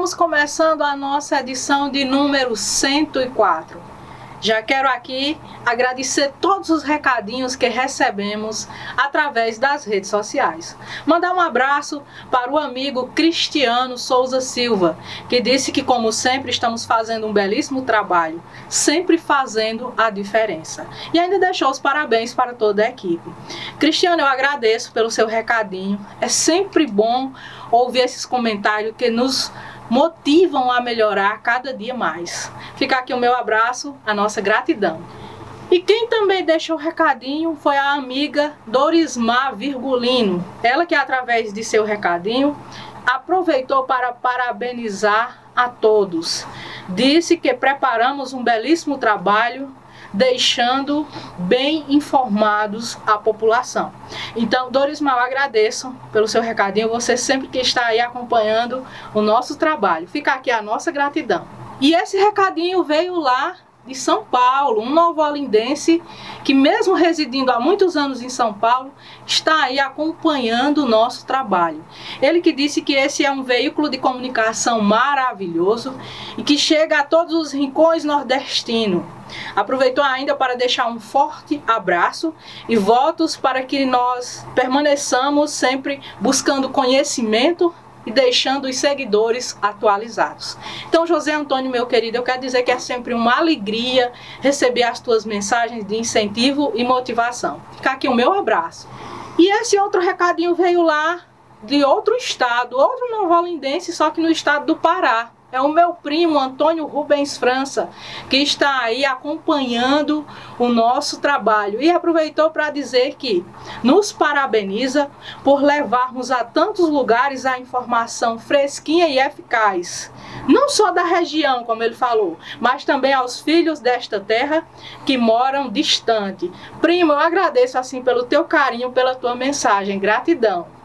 Estamos começando a nossa edição de número 104. Já quero aqui agradecer todos os recadinhos que recebemos através das redes sociais. Mandar um abraço para o amigo Cristiano Souza Silva, que disse que, como sempre, estamos fazendo um belíssimo trabalho, sempre fazendo a diferença. E ainda deixou os parabéns para toda a equipe. Cristiano, eu agradeço pelo seu recadinho. É sempre bom ouvir esses comentários que nos motivam a melhorar cada dia mais. Fica aqui o meu abraço, a nossa gratidão. E quem também deixou o recadinho foi a amiga Dorismar Virgulino. Ela que através de seu recadinho aproveitou para parabenizar a todos. Disse que preparamos um belíssimo trabalho deixando bem informados a população. Então, Dorismal, agradeço pelo seu recadinho, você sempre que está aí acompanhando o nosso trabalho. Fica aqui a nossa gratidão. E esse recadinho veio lá de São Paulo, um novo-olindense que, mesmo residindo há muitos anos em São Paulo, está aí acompanhando o nosso trabalho. Ele que disse que esse é um veículo de comunicação maravilhoso e que chega a todos os rincões nordestinos. Aproveitou ainda para deixar um forte abraço e votos para que nós permaneçamos sempre buscando conhecimento e deixando os seguidores atualizados. Então, José Antônio, meu querido, eu quero dizer que é sempre uma alegria receber as tuas mensagens de incentivo e motivação. Fica aqui o meu abraço. E esse outro recadinho veio lá de outro estado, outro novolindense, só que no estado do Pará. É o meu primo Antônio Rubens França, que está aí acompanhando o nosso trabalho e aproveitou para dizer que nos parabeniza por levarmos a tantos lugares a informação fresquinha e eficaz. Não só da região, como ele falou, mas também aos filhos desta terra que moram distante. Primo, eu agradeço assim pelo teu carinho, pela tua mensagem. Gratidão.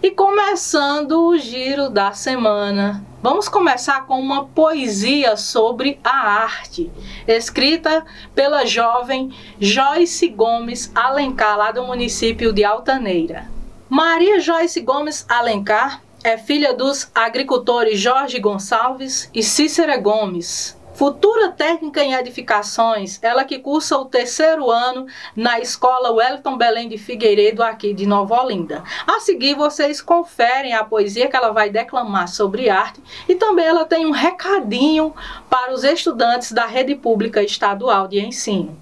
E começando o giro da semana, vamos começar com uma poesia sobre a arte, escrita pela jovem Joyce Gomes Alencar, lá do município de Altaneira. Maria Joyce Gomes Alencar é filha dos agricultores Jorge Gonçalves e Cícera Gomes, Futura técnica em edificações, ela que cursa o terceiro ano na escola Wellington Belém de Figueiredo, aqui de Nova Olinda. A seguir, vocês conferem a poesia que ela vai declamar sobre arte e também ela tem um recadinho para os estudantes da rede pública estadual de ensino.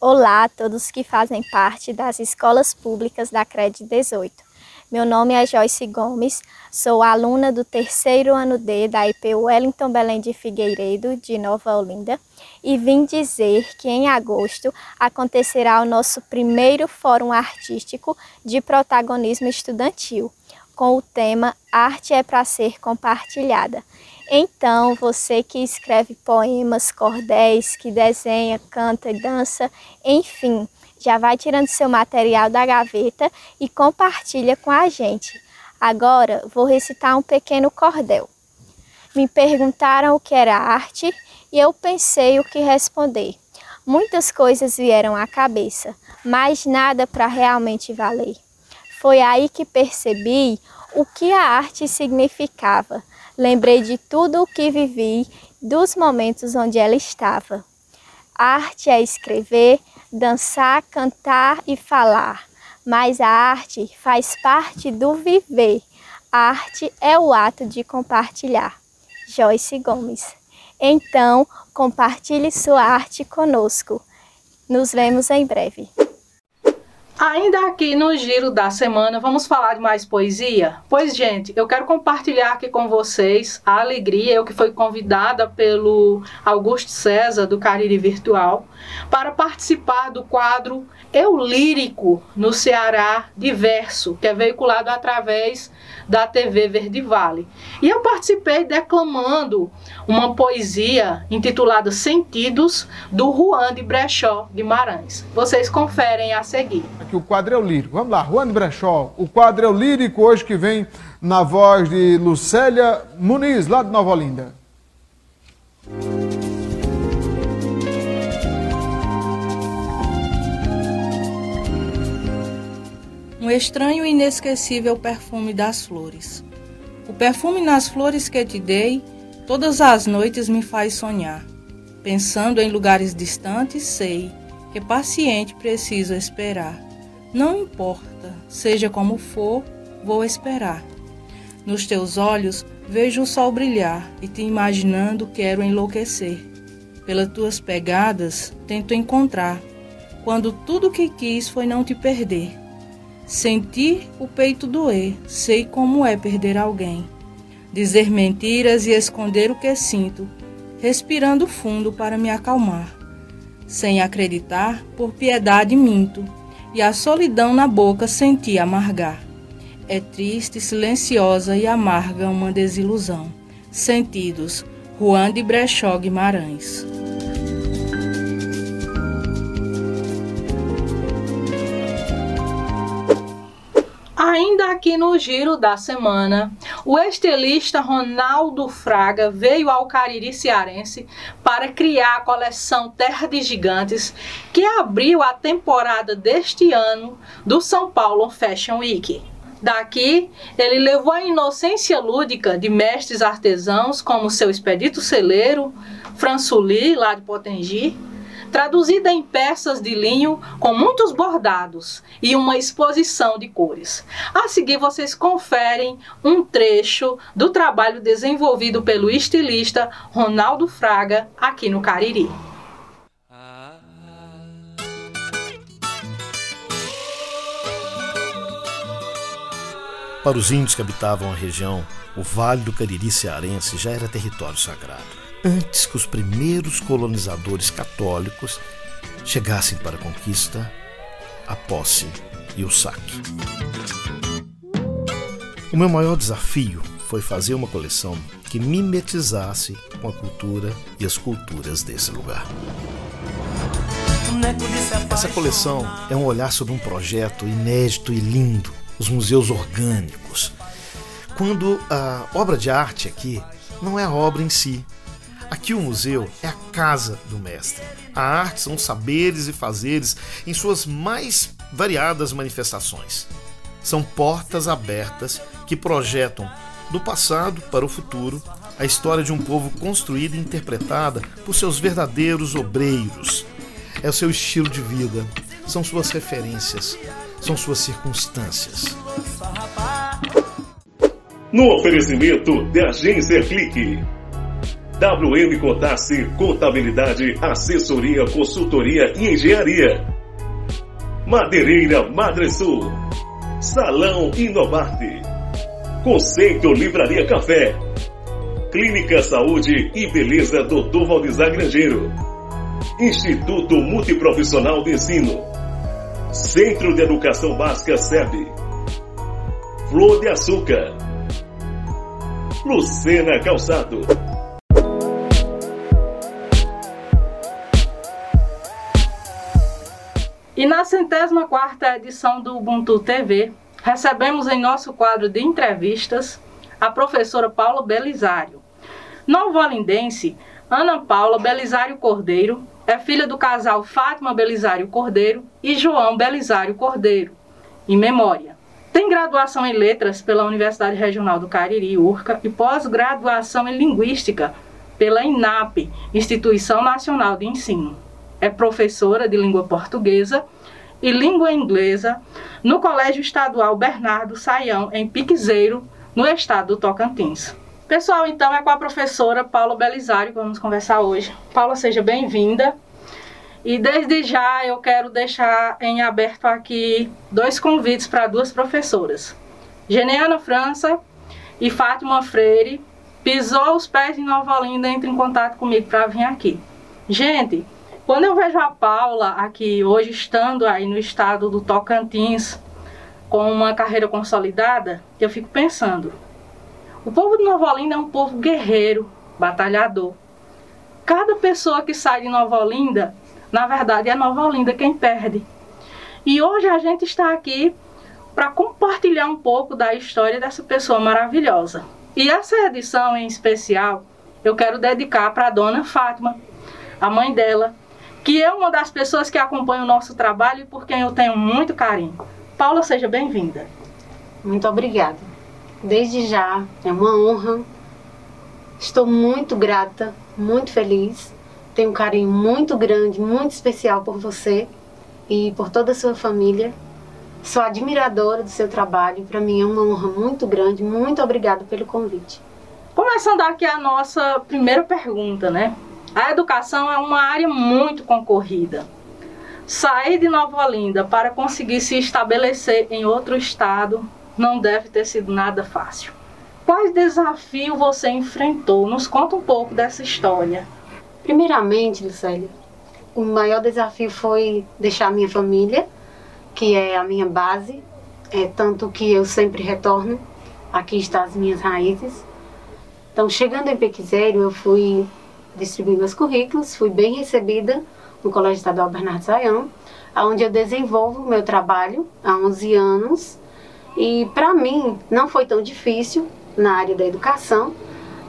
Olá a todos que fazem parte das escolas públicas da CRED 18. Meu nome é Joyce Gomes, sou aluna do terceiro ano D da IP Wellington Belém de Figueiredo, de Nova Olinda, e vim dizer que em agosto acontecerá o nosso primeiro Fórum Artístico de Protagonismo Estudantil, com o tema Arte é para ser compartilhada. Então, você que escreve poemas, cordéis, que desenha, canta e dança, enfim, já vai tirando seu material da gaveta e compartilha com a gente. Agora vou recitar um pequeno cordel. Me perguntaram o que era arte e eu pensei o que responder. Muitas coisas vieram à cabeça, mas nada para realmente valer. Foi aí que percebi o que a arte significava. Lembrei de tudo o que vivi, dos momentos onde ela estava. Arte é escrever, dançar, cantar e falar, mas a arte faz parte do viver. A arte é o ato de compartilhar. Joyce Gomes. Então, compartilhe sua arte conosco. Nos vemos em breve. Ainda aqui no giro da semana, vamos falar de mais poesia? Pois, gente, eu quero compartilhar aqui com vocês a alegria, eu que fui convidada pelo Augusto César, do Cariri Virtual, para participar do quadro Eu Lírico no Ceará Diverso, que é veiculado através da TV Verde Vale. E eu participei declamando uma poesia intitulada Sentidos, do Juan de Brechó Guimarães. Vocês conferem a seguir. Aqui o quadro é lírico. Vamos lá, Juan Brechó. O quadro é lírico hoje que vem na voz de Lucélia Muniz, lá de Nova Olinda. um estranho e inesquecível perfume das flores. O perfume nas flores que te dei, todas as noites me faz sonhar. Pensando em lugares distantes, sei que paciente preciso esperar. Não importa, seja como for, vou esperar. Nos teus olhos vejo o sol brilhar e te imaginando quero enlouquecer. Pelas tuas pegadas tento encontrar, quando tudo que quis foi não te perder. Sentir o peito doer, sei como é perder alguém. Dizer mentiras e esconder o que sinto, respirando fundo para me acalmar. Sem acreditar, por piedade minto, e a solidão na boca senti amargar. É triste, silenciosa e amarga uma desilusão. Sentidos, Juan de Brechó Guimarães. Aqui no giro da semana, o estilista Ronaldo Fraga veio ao Cariri Cearense para criar a coleção Terra de Gigantes, que abriu a temporada deste ano do São Paulo Fashion Week. Daqui, ele levou a inocência lúdica de mestres artesãos como seu Expedito Celeiro, Françuli, lá de Potengi, traduzida em peças de linho com muitos bordados e uma exposição de cores. A seguir, vocês conferem um trecho do trabalho desenvolvido pelo estilista Ronaldo Fraga aqui no Cariri. Para os índios que habitavam a região, o Vale do Cariri cearense já era território sagrado antes que os primeiros colonizadores católicos chegassem para a conquista, a posse e o saque. O meu maior desafio foi fazer uma coleção que mimetizasse com a cultura e as culturas desse lugar. Essa coleção é um olhar sobre um projeto inédito e lindo, os museus orgânicos. Quando a obra de arte aqui não é a obra em si, Aqui o museu é a casa do mestre. A arte são saberes e fazeres em suas mais variadas manifestações. São portas abertas que projetam do passado para o futuro a história de um povo construída e interpretada por seus verdadeiros obreiros. É o seu estilo de vida, são suas referências, são suas circunstâncias. No oferecimento de Agência Clique WM Contasse Contabilidade, Assessoria, Consultoria e Engenharia. Madeireira Madresul. Salão Inovarte. Conceito Livraria Café. Clínica Saúde e Beleza Dr. Valdizar Grangeiro. Instituto Multiprofissional de Ensino. Centro de Educação Básica SEB. Flor de Açúcar. Lucena Calçado. E na centésima quarta edição do Ubuntu TV, recebemos em nosso quadro de entrevistas a professora Paula Belisário. Novolindense, Ana Paula Belisário Cordeiro é filha do casal Fátima Belisário Cordeiro e João Belisário Cordeiro, em memória. Tem graduação em Letras pela Universidade Regional do Cariri, URCA, e pós-graduação em Linguística pela INAP, Instituição Nacional de Ensino é professora de língua portuguesa e língua inglesa no Colégio Estadual Bernardo Saião, em Piquezeiro, no estado do Tocantins. Pessoal, então é com a professora Paula Belisário que vamos conversar hoje. Paula, seja bem-vinda. E desde já eu quero deixar em aberto aqui dois convites para duas professoras. Geneana França e Fátima Freire pisou os pés em Nova Olinda, entre em contato comigo para vir aqui. Gente, quando eu vejo a Paula aqui hoje estando aí no estado do Tocantins com uma carreira consolidada, eu fico pensando, o povo de Nova Olinda é um povo guerreiro, batalhador. Cada pessoa que sai de Nova Olinda, na verdade é Nova Olinda quem perde. E hoje a gente está aqui para compartilhar um pouco da história dessa pessoa maravilhosa. E essa edição em especial eu quero dedicar para a dona Fátima, a mãe dela, que é uma das pessoas que acompanha o nosso trabalho e por quem eu tenho muito carinho. Paula, seja bem-vinda. Muito obrigada. desde já, é uma honra. Estou muito grata, muito feliz. Tenho um carinho muito grande, muito especial por você e por toda a sua família. Sou admiradora do seu trabalho. Para mim é uma honra muito grande. Muito obrigada pelo convite. Começando aqui a nossa primeira pergunta, né? A educação é uma área muito concorrida. Sair de Nova Olinda para conseguir se estabelecer em outro estado não deve ter sido nada fácil. Quais desafios você enfrentou? Nos conta um pouco dessa história. Primeiramente, Lucélia, o maior desafio foi deixar minha família, que é a minha base, é tanto que eu sempre retorno. Aqui estão as minhas raízes. Então, chegando em Pequisério, eu fui distribuir meus currículos, fui bem recebida no Colégio Estadual Bernardo Sayão, onde eu desenvolvo meu trabalho há 11 anos. E para mim não foi tão difícil na área da educação,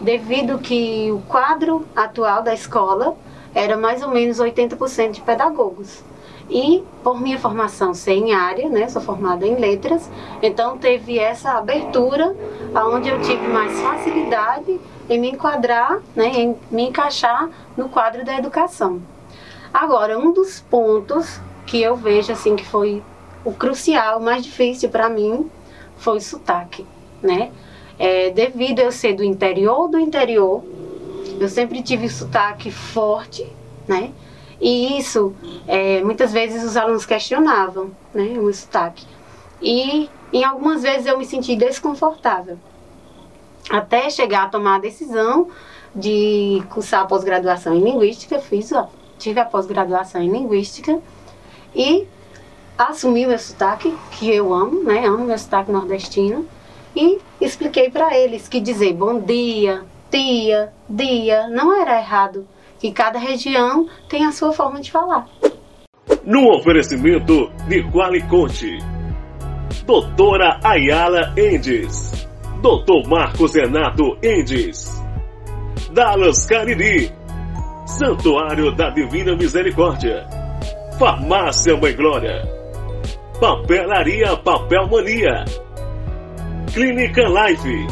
devido que o quadro atual da escola era mais ou menos 80% de pedagogos. E por minha formação ser em área, né, sou formada em letras, então teve essa abertura aonde eu tive mais facilidade em me enquadrar, né, em me encaixar no quadro da educação. Agora, um dos pontos que eu vejo assim que foi o crucial, o mais difícil para mim, foi o sotaque, né? É, devido eu ser do interior do interior, eu sempre tive sotaque forte, né? E isso, é, muitas vezes os alunos questionavam, né, o sotaque. E em algumas vezes eu me senti desconfortável. Até chegar a tomar a decisão de cursar a pós-graduação em Linguística, fiz a tive a pós-graduação em Linguística e assumi meu sotaque, que eu amo, né? Amo meu sotaque nordestino. E expliquei para eles que dizer bom dia, tia, dia, não era errado. Que cada região tem a sua forma de falar. No oferecimento de Qualiconte. Doutora Ayala Endes. Doutor Marcos Renato Endes. Dallas Cariri Santuário da Divina Misericórdia. Farmácia Mãe Glória. Papelaria Papel Mania. Clínica Life.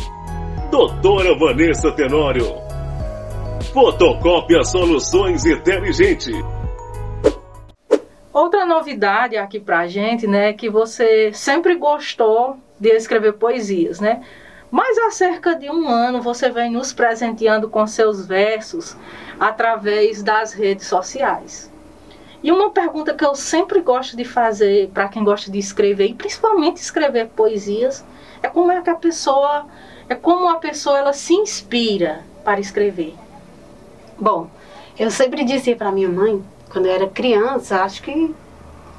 Doutora Vanessa Tenório. Fotocópia Soluções Inteligente. Outra novidade aqui pra gente, né, que você sempre gostou de escrever poesias, né? Mas há cerca de um ano você vem nos presenteando com seus versos através das redes sociais. E uma pergunta que eu sempre gosto de fazer para quem gosta de escrever, e principalmente escrever poesias, é como é que a pessoa, é como a pessoa ela se inspira para escrever. Bom, eu sempre disse para minha mãe, quando eu era criança, acho que,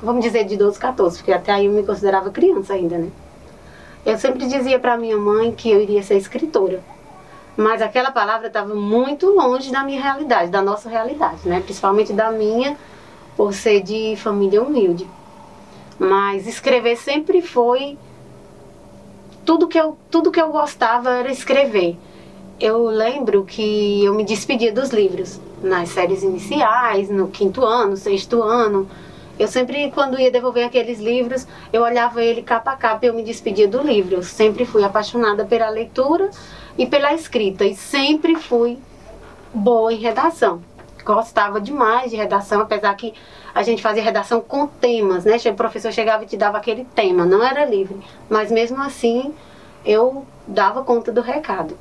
vamos dizer de 12, 14, porque até aí eu me considerava criança ainda, né? Eu sempre dizia para minha mãe que eu iria ser escritora. Mas aquela palavra estava muito longe da minha realidade, da nossa realidade, né? Principalmente da minha, por ser de família humilde. Mas escrever sempre foi tudo que eu tudo que eu gostava era escrever. Eu lembro que eu me despedia dos livros nas séries iniciais, no quinto ano, sexto ano, eu sempre, quando ia devolver aqueles livros, eu olhava ele capa a capa e eu me despedia do livro. Eu sempre fui apaixonada pela leitura e pela escrita e sempre fui boa em redação. Gostava demais de redação, apesar que a gente fazia redação com temas, né? O professor chegava e te dava aquele tema, não era livre. Mas mesmo assim, eu dava conta do recado.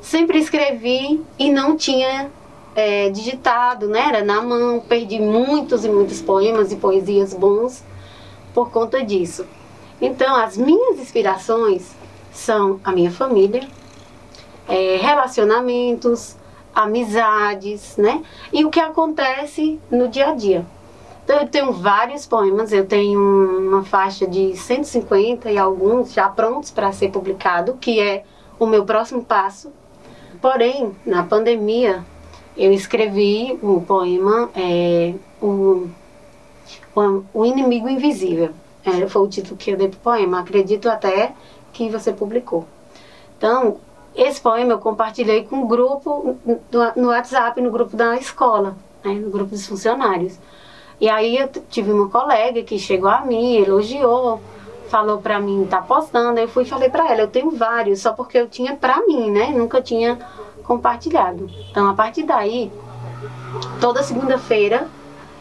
Sempre escrevi e não tinha é, digitado, né? Era na mão, perdi muitos e muitos poemas e poesias bons por conta disso. Então, as minhas inspirações são a minha família, é, relacionamentos, amizades, né? E o que acontece no dia a dia. Então, eu tenho vários poemas, eu tenho uma faixa de 150 e alguns já prontos para ser publicado, que é o meu próximo passo. Porém, na pandemia, eu escrevi o poema é, o, o, Inimigo Invisível. É, foi o título que eu dei para o poema. Acredito até que você publicou. Então, esse poema eu compartilhei com um grupo no WhatsApp, no grupo da escola, né, no grupo dos funcionários. E aí eu tive uma colega que chegou a mim, elogiou falou pra mim, tá postando. Eu fui e falei pra ela, eu tenho vários, só porque eu tinha pra mim, né? Nunca tinha compartilhado. Então, a partir daí, toda segunda-feira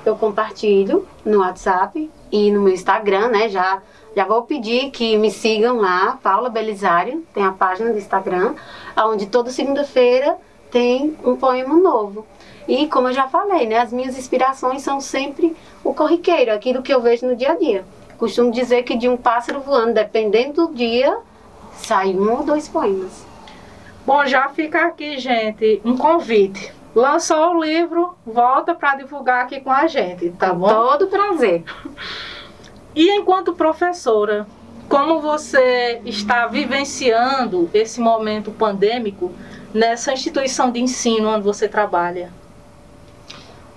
eu compartilho no WhatsApp e no meu Instagram, né? Já, já vou pedir que me sigam lá, Paula Belisário, tem a página do Instagram, onde toda segunda-feira tem um poema novo. E como eu já falei, né, as minhas inspirações são sempre o corriqueiro, aquilo que eu vejo no dia a dia. Costumo dizer que de um pássaro voando, dependendo do dia, sai um ou dois poemas. Bom, já fica aqui, gente, um convite. Lançou o livro, volta para divulgar aqui com a gente, tá bom? Todo prazer. E enquanto professora, como você está vivenciando esse momento pandêmico nessa instituição de ensino onde você trabalha?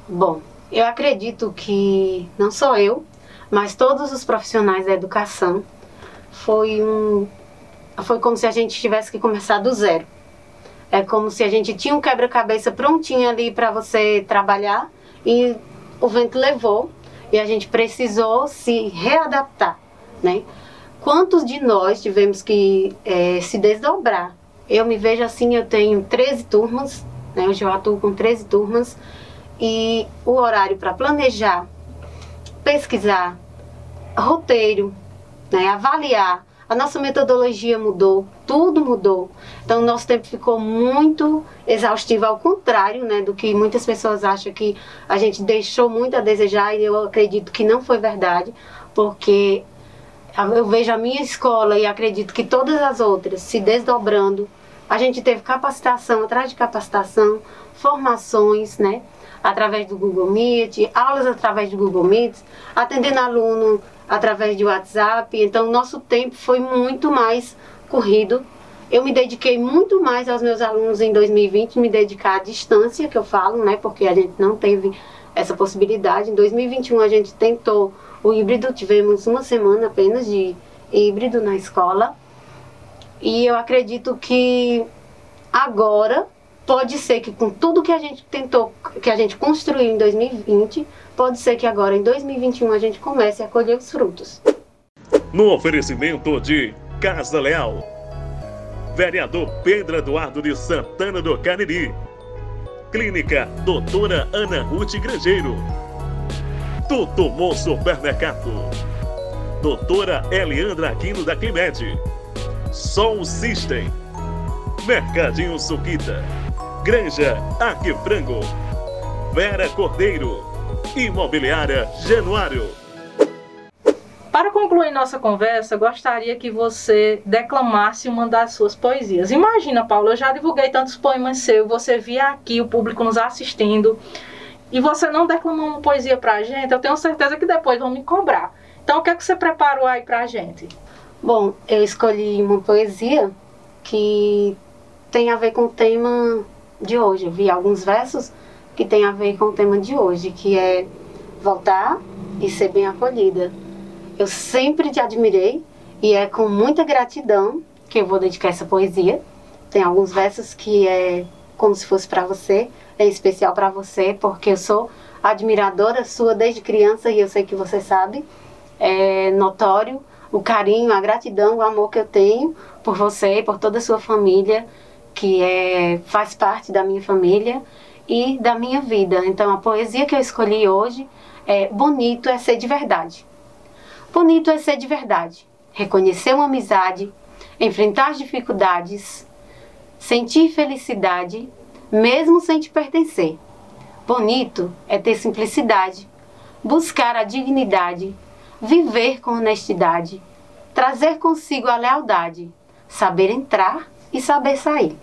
Bom, eu acredito que não só eu, mas todos os profissionais da educação foi um foi como se a gente tivesse que começar do zero. É como se a gente tinha um quebra-cabeça prontinho ali para você trabalhar e o vento levou e a gente precisou se readaptar, né? Quantos de nós tivemos que é, se desdobrar? Eu me vejo assim, eu tenho 13 turmas, né? Hoje eu atuo com 13 turmas e o horário para planejar, pesquisar, roteiro, né, avaliar. A nossa metodologia mudou, tudo mudou. Então, o nosso tempo ficou muito exaustivo, ao contrário né, do que muitas pessoas acham que a gente deixou muito a desejar, e eu acredito que não foi verdade, porque eu vejo a minha escola e acredito que todas as outras se desdobrando. A gente teve capacitação atrás de capacitação, formações, né? através do Google Meet, aulas através do Google Meet, atendendo aluno através de WhatsApp. Então, nosso tempo foi muito mais corrido. Eu me dediquei muito mais aos meus alunos em 2020, me dedicar à distância, que eu falo, né? Porque a gente não teve essa possibilidade. Em 2021 a gente tentou o híbrido, tivemos uma semana apenas de híbrido na escola. E eu acredito que agora pode ser que com tudo que a gente tentou, que a gente construiu em 2020, pode ser que agora em 2021 a gente comece a colher os frutos. No oferecimento de Casa Leal, vereador Pedro Eduardo de Santana do Cariri, Clínica Doutora Ana Ruth Grangeiro, Tutumon Supermercado, Doutora Eliandra Aquino da Climed, Sol System, Mercadinho Suquita. Granja Frango, Vera Cordeiro, Imobiliária Januário. Para concluir nossa conversa, gostaria que você declamasse uma das suas poesias. Imagina, Paulo, eu já divulguei tantos poemas seus, você via aqui o público nos assistindo e você não declamou uma poesia para a gente, eu tenho certeza que depois vão me cobrar. Então, o que é que você preparou aí para a gente? Bom, eu escolhi uma poesia que tem a ver com o tema de hoje. Eu vi alguns versos que tem a ver com o tema de hoje, que é voltar e ser bem acolhida. Eu sempre te admirei e é com muita gratidão que eu vou dedicar essa poesia. Tem alguns versos que é como se fosse para você, é especial para você, porque eu sou admiradora sua desde criança e eu sei que você sabe. É notório o carinho, a gratidão, o amor que eu tenho por você e por toda a sua família que é, faz parte da minha família e da minha vida. Então, a poesia que eu escolhi hoje é Bonito é ser de verdade. Bonito é ser de verdade. Reconhecer uma amizade, enfrentar as dificuldades, sentir felicidade, mesmo sem te pertencer. Bonito é ter simplicidade, buscar a dignidade, viver com honestidade, trazer consigo a lealdade, saber entrar e saber sair.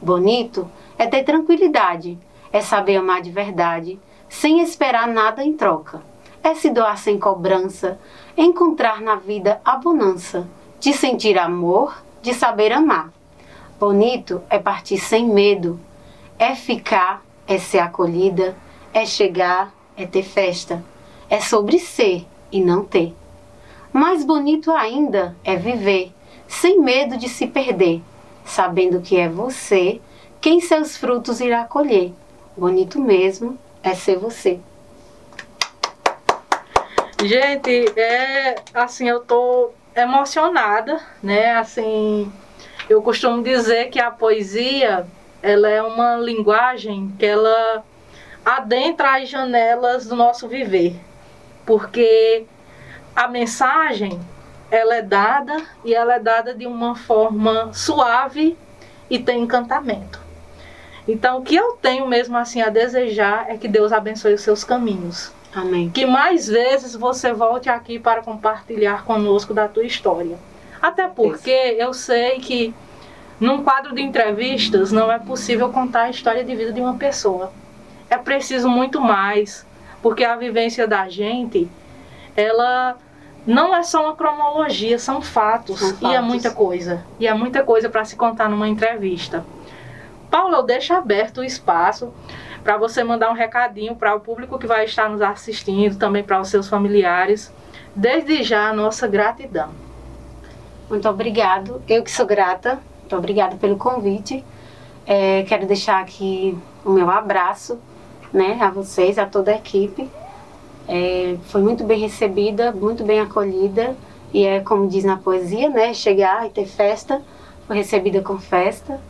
Bonito é ter tranquilidade, é saber amar de verdade, sem esperar nada em troca. É se doar sem cobrança, encontrar na vida a bonança, de sentir amor, de saber amar. Bonito é partir sem medo, é ficar, é ser acolhida, é chegar, é ter festa. É sobre ser e não ter. Mais bonito ainda é viver, sem medo de se perder sabendo que é você quem seus frutos irá colher. Bonito mesmo é ser você. Gente, é assim, eu tô emocionada, né? Assim, eu costumo dizer que a poesia, ela é uma linguagem que ela adentra as janelas do nosso viver. Porque a mensagem, ela é dada e ela é dada de uma forma suave e tem encantamento. Então, o que eu tenho mesmo assim a desejar é que Deus abençoe os seus caminhos. Amém. Que mais vezes você volte aqui para compartilhar conosco da tua história. Até porque eu sei que num quadro de entrevistas não é possível contar a história de vida de uma pessoa. É preciso muito mais, porque a vivência da gente, ela não é só uma cronologia, são fatos, São e é fatos. muita coisa. E é muita coisa para se contar numa entrevista. Paula, eu deixo aberto o espaço para você mandar um recadinho para o público que vai estar nos assistindo, também para os seus familiares. Desde já, a nossa gratidão. Muito obrigado. Eu que sou grata. Muito obrigada pelo convite. É, quero deixar aqui o meu abraço, né, a vocês, a toda a equipe. É, foi muito bem recebida, muito bem acolhida e é como diz na poesia, né, chegar e ter festa. Foi recebida com festa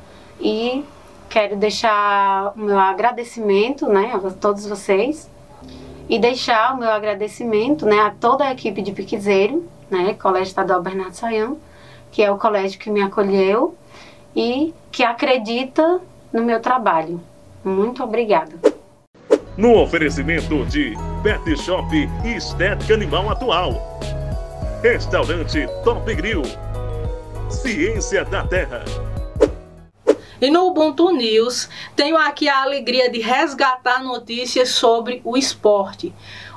e quero deixar o meu agradecimento, né, a todos vocês e deixar o meu agradecimento, né, a toda a equipe de Piquezeiro, né, Colégio Estadual Bernardo Sayão, que é o colégio que me acolheu e que acredita no meu trabalho. Muito obrigada. No oferecimento de Pet Shop e Estética Animal Atual. Restaurante Top Grill. Ciência da Terra. E no Ubuntu News, tenho aqui a alegria de resgatar notícias sobre o esporte.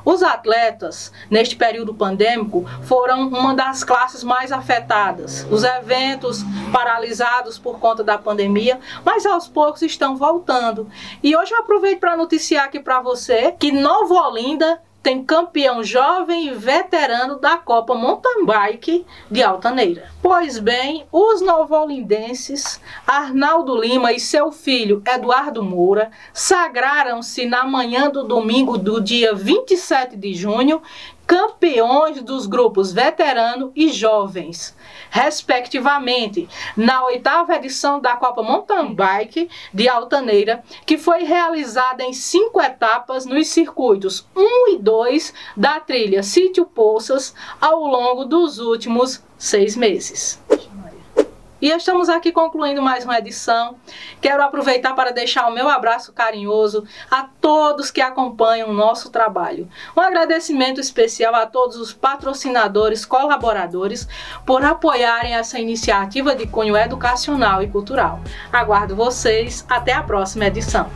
Os atletas, neste período pandêmico, foram uma das classes mais afetadas. Os eventos paralisados por conta da pandemia, mas aos poucos estão voltando. E hoje eu aproveito para noticiar aqui para você que Nova Olinda tem campeão jovem e veterano da Copa Mountain Bike de Altaneira. Pois bem, os novolindenses Arnaldo Lima e seu filho Eduardo Moura sagraram-se na manhã do domingo do dia 27 de junho campeões dos grupos veterano e jovens, respectivamente, na oitava edição da Copa Mountain Bike de Altaneira, que foi realizada em cinco etapas nos circuitos 1 e 2 da trilha Sítio Poças ao longo dos últimos seis meses. E estamos aqui concluindo mais uma edição. Quero aproveitar para deixar o meu abraço carinhoso a todos que acompanham o nosso trabalho. Um agradecimento especial a todos os patrocinadores, colaboradores por apoiarem essa iniciativa de cunho educacional e cultural. Aguardo vocês até a próxima edição.